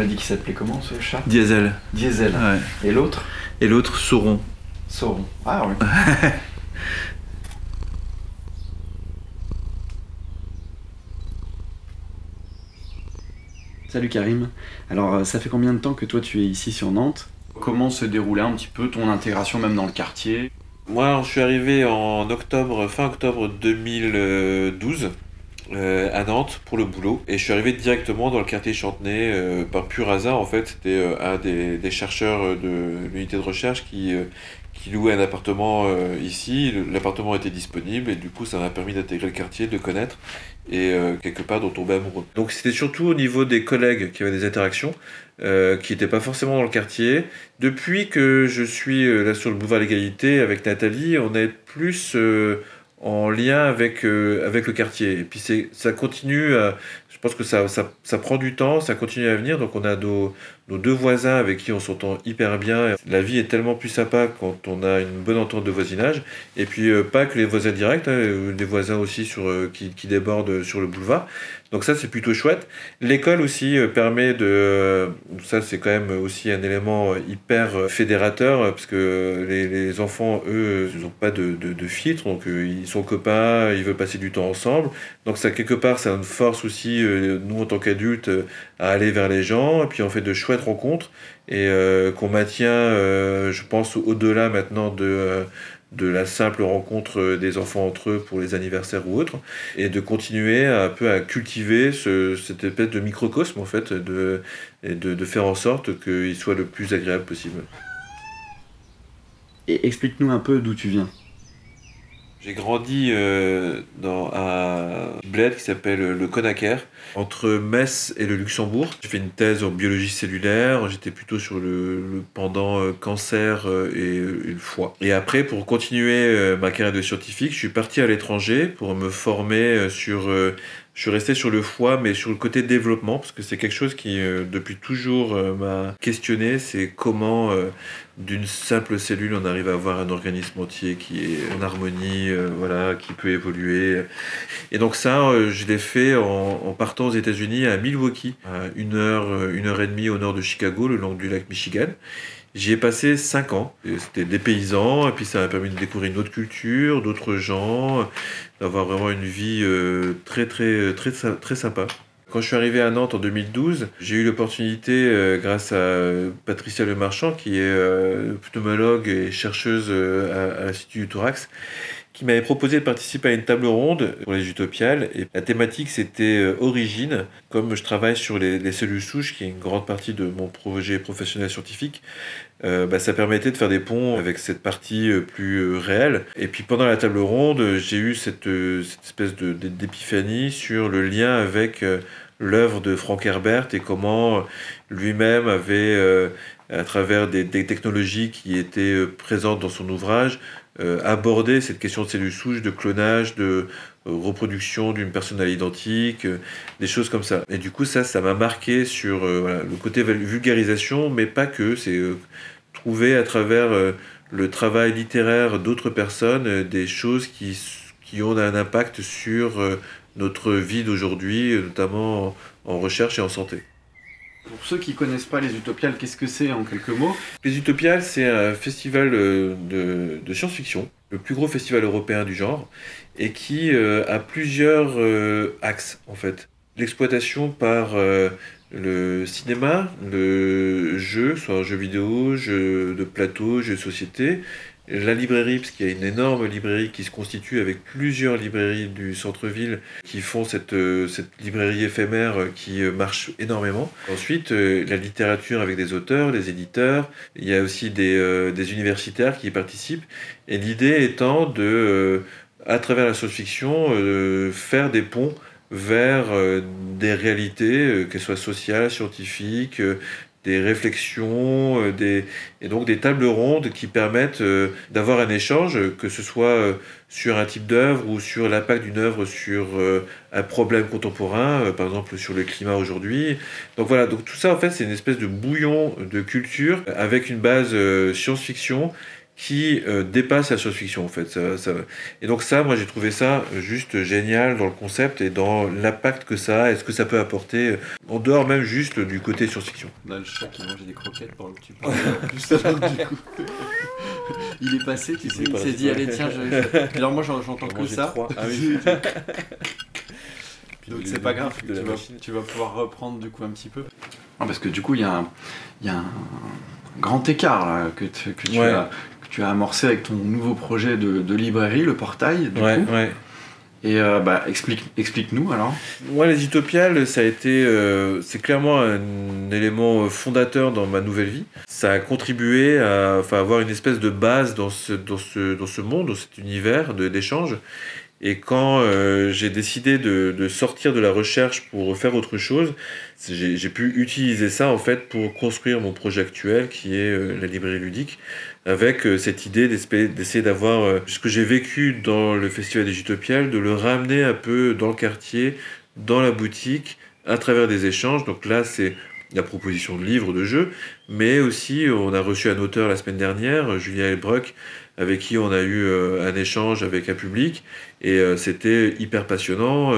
m'as dit qu'il s'appelait comment ce chat? Diesel. Diesel. Ouais. Et l'autre? Et l'autre, Sauron. Sauron. Ah oui. Salut Karim. Alors, euh, ça fait combien de temps que toi tu es ici sur Nantes? Comment se déroulait un petit peu ton intégration même dans le quartier? Moi, je suis arrivé en octobre, fin octobre 2012 euh, à Nantes pour le boulot et je suis arrivé directement dans le quartier Chantenay euh, par pur hasard en fait. C'était euh, un des, chercheurs de l'unité de recherche qui, qui louait un appartement ici. L'appartement était disponible et du coup ça m'a permis d'intégrer le quartier, de connaître et quelque part dont tomber amoureux. Donc c'était surtout au niveau des collègues qui avaient des interactions. Qui n'étaient pas forcément dans le quartier. Depuis que je suis là sur le boulevard L'Égalité avec Nathalie, on est plus en lien avec, euh, avec le quartier. Et puis ça continue, je pense que ça, ça, ça, prend du temps, ça continue à venir. Donc on a nos, nos deux voisins avec qui on s'entend hyper bien. La vie est tellement plus sympa quand on a une bonne entente de voisinage. Et puis pas que les voisins directs, hein, les voisins aussi sur, qui, qui débordent sur le boulevard. Donc ça, c'est plutôt chouette. L'école aussi euh, permet de... Euh, ça, c'est quand même aussi un élément hyper euh, fédérateur, parce que les, enfants, eux, ils n'ont pas de, de, de, filtre, donc ils sont copains, ils veulent passer du temps ensemble. Donc ça, quelque part, ça nous force aussi, nous, en tant qu'adultes, à aller vers les gens, et puis on fait de chouettes rencontres, et qu'on maintient, je pense, au-delà maintenant de de la simple rencontre des enfants entre eux pour les anniversaires ou autres, et de continuer un peu à cultiver ce, cette espèce de microcosme en fait, de, et de, de faire en sorte qu'il soit le plus agréable possible. Et explique-nous un peu d'où tu viens. J'ai grandi euh, dans un bled qui s'appelle le Conacher, entre Metz et le Luxembourg. J'ai fait une thèse en biologie cellulaire, j'étais plutôt sur le, pendant euh, cancer euh, et, le foie. Et après, pour continuer euh, ma carrière de scientifique, je suis parti à l'étranger pour me former euh, sur je suis resté sur le foie, mais sur le côté développement, parce que c'est quelque chose qui, euh, depuis toujours, euh, m'a questionné. C'est comment, euh, d'une simple cellule, on arrive à avoir un organisme entier qui est en harmonie, voilà, qui peut évoluer. Et donc ça, je l'ai fait en, en, partant aux États-Unis à Milwaukee, à une heure, une heure et demie au nord de Chicago, le long du lac Michigan. J'y ai passé 5 ans. C'était des paysans, et puis ça m'a permis de découvrir une autre culture, d'autres gens, d'avoir vraiment une vie euh, très, très, très, très sympa. Quand je suis arrivé à Nantes en 2012, j'ai eu l'opportunité, euh, grâce à Patricia Lemarchand, qui est euh, pneumologue et chercheuse à l'Institut du Thorax, qui m'avait proposé de participer à une table ronde pour les utopiales. Et la thématique, c'était euh, origine. Comme je travaille sur les, les, cellules souches, qui est une grande partie de mon projet professionnel scientifique, euh, bah, ça permettait de faire des ponts avec cette partie euh, plus réelle. Et puis pendant la table ronde, j'ai eu cette, cette espèce d'épiphanie sur le lien avec l'œuvre de Frank Herbert et comment lui-même avait, à travers des, technologies qui étaient présentes dans son ouvrage, euh, aborder cette question de cellules souches, de clonage, de euh, reproduction d'une personne à l'identique, euh, des choses comme ça. Et du coup, ça, ça m'a marqué sur le côté vulgarisation, mais pas que. C'est trouver à travers le travail littéraire d'autres personnes des choses qui, qui ont un impact sur notre vie d'aujourd'hui, notamment en recherche et en santé. Pour ceux qui ne connaissent pas les Utopiales, qu'est-ce que c'est en quelques mots? Les Utopiales, c'est un festival de, de science-fiction, le plus gros festival européen du genre, et qui euh, a plusieurs euh, axes en fait. L'exploitation par euh, le cinéma, le jeu, soit un jeu vidéo, jeu de plateau, jeu de société, la librairie, parce qu'il y a une énorme librairie qui se constitue avec plusieurs librairies du centre-ville qui font cette, euh, cette librairie éphémère qui euh, marche énormément. Ensuite, euh, la littérature avec des auteurs, des éditeurs, il y a aussi des, des universitaires qui y participent. Et l'idée étant de, à travers la science-fiction, faire des ponts vers des réalités, qu'elles soient sociales, scientifiques, des réflexions, euh, des, et donc des tables rondes qui permettent euh, d'avoir un échange, que ce soit euh, sur un type d'œuvre ou sur l'impact d'une œuvre sur un problème contemporain, par exemple sur le climat aujourd'hui. Donc voilà, donc tout ça en fait c'est une espèce de bouillon de culture avec une base science-fiction qui euh, dépasse la science-fiction en fait. Et donc ça, moi j'ai trouvé ça juste génial dans le concept et dans l'impact que ça a et ce que ça peut apporter en dehors même juste du côté science-fiction. Là, le chat qui mange des croquettes pendant que tu parles. du coup. Il est passé, tu sais, il s'est dit allez tiens, je... alors moi j'entends que ça. Ah Donc c'est pas grave, tu vas, tu vas, pouvoir reprendre du coup un petit peu. parce que du coup il y, a un grand écart là, que, que, tu as, tu as amorcé avec ton nouveau projet de, librairie, le portail. Du ouais, coup. ouais. Et euh, bah, explique, explique-nous alors. Moi, les utopiales, ça a été, euh, c'est clairement un élément fondateur dans ma nouvelle vie. Ça a contribué à, avoir une espèce de base dans ce, dans ce, dans ce monde, dans cet univers d'échange. Et quand euh, j'ai décidé de, sortir de la recherche pour faire autre chose, j'ai pu utiliser ça en fait pour construire mon projet actuel qui est la librairie ludique avec euh, cette idée d'essayer d'avoir euh, ce que j'ai vécu dans le Festival des Utopiales, de le ramener un peu dans le quartier, dans la boutique, à travers des échanges. Donc là, c'est la proposition de livres, de jeux, mais aussi on a reçu un auteur la semaine dernière, Julien Elbruck, avec qui on a eu euh, un échange avec un public, et c'était hyper passionnant.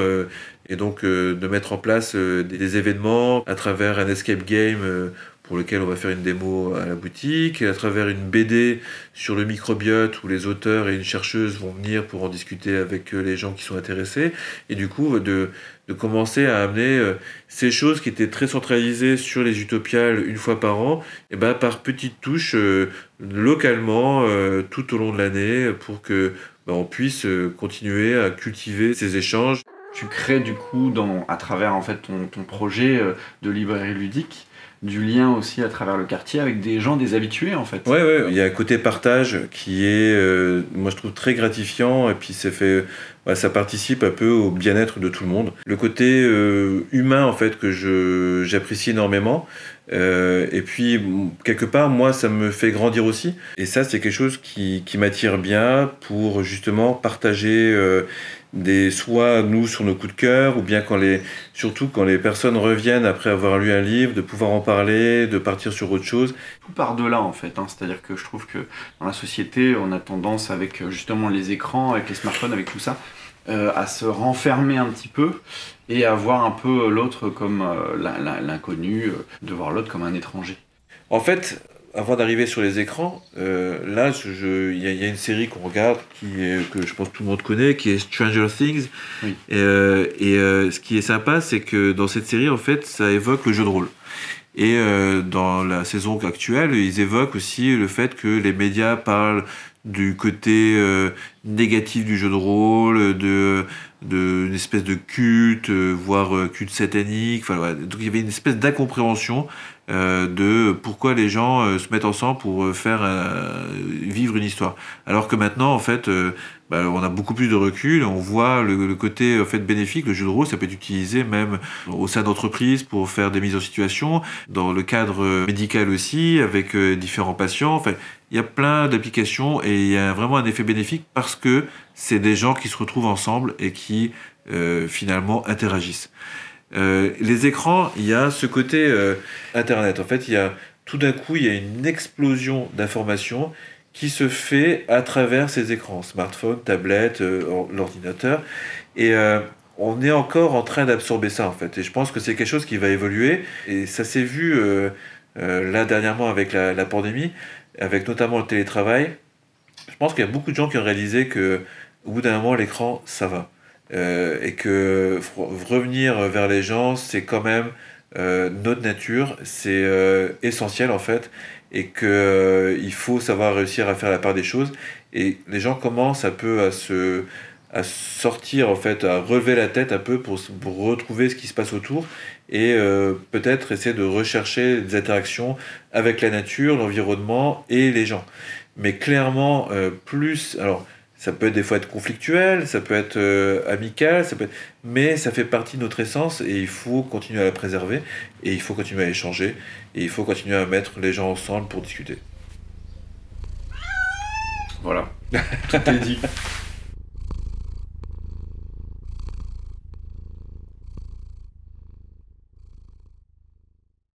Et donc de mettre en place des événements à travers un escape game pour lequel on va faire une démo à la boutique, à travers une BD sur le microbiote où les auteurs et une chercheuse vont venir pour en discuter avec euh, les gens qui sont intéressés, et du coup de, de commencer à amener euh, ces choses qui étaient très centralisées sur les utopiales une fois par an, et ben par petites touches euh, localement tout au long de l'année pour que ben, on puisse continuer à cultiver ces échanges. Tu crées du coup dans, à travers en fait ton, ton projet de librairie ludique du lien aussi à travers le quartier avec des gens, des habitués en fait. Ouais, ouais, il y a un côté partage qui est, euh, moi je trouve très gratifiant et puis ça fait, ça participe un peu au bien-être de tout le monde. Le côté euh, humain en fait que je j'apprécie énormément. Euh, et puis quelque part, moi, ça me fait grandir aussi. Et ça, c'est quelque chose qui, qui m'attire bien pour justement partager des soit nous sur nos coups de cœur ou bien quand les surtout quand les personnes reviennent après avoir lu un livre de pouvoir en parler de partir sur autre chose tout part de là en fait hein. c'est à dire que je trouve que dans la société on a tendance avec euh, justement les écrans avec les smartphones avec tout ça euh, à se renfermer un petit peu et à voir un peu l'autre comme euh, l'inconnu de voir l'autre comme un étranger en fait avant d'arriver sur les écrans, euh, là, il y, a une série qu'on regarde qui que je pense que tout le monde connaît, qui est Stranger Things. Et, euh, euh, ce qui est sympa, c'est que dans cette série, en fait, ça évoque le jeu de rôle. Et dans la saison actuelle, ils évoquent aussi le fait que les médias parlent du côté négatif du jeu de rôle, de d'une espèce de culte, voire culte satanique. Enfin, Donc il y avait une espèce d'incompréhension euh, de pourquoi les gens euh, se mettent ensemble pour euh, faire vivre une histoire. Alors que maintenant, en fait, bah, on a beaucoup plus de recul, on voit le, côté fait bénéfique. Le jeu de rôle, ça peut être utilisé même au sein d'entreprises pour faire des mises en situation, dans le cadre médical aussi, avec différents patients. Enfin, il y a plein d'applications et il y a vraiment un effet bénéfique parce que c'est des gens qui se retrouvent ensemble et qui finalement interagissent. Euh, les écrans, il y a ce côté euh, Internet. En fait, il y a tout d'un coup, il y a une explosion d'informations qui se fait à travers ces écrans, smartphone, tablette, euh, l'ordinateur. Et on est encore en train d'absorber ça, en fait. Et je pense que c'est quelque chose qui va évoluer. Et ça s'est vu là dernièrement avec la, pandémie, avec notamment le télétravail. Je pense qu'il y a beaucoup de gens qui ont réalisé que au bout d'un moment, l'écran, ça va. Euh, et que revenir vers les gens, c'est quand même euh, notre nature, c'est euh, essentiel en fait, et qu'il faut savoir réussir à faire la part des choses. Et les gens commencent un peu à se à sortir en fait, à relever la tête un peu pour retrouver ce qui se passe autour et peut-être essayer de rechercher des interactions avec la nature, l'environnement et les gens. Mais clairement, plus alors ça peut des fois être conflictuel, ça peut être euh, amical, ça peut mais ça fait partie de notre essence et il faut continuer à la préserver et il faut continuer à échanger et il faut continuer à mettre les gens ensemble pour discuter. Voilà, tout est dit.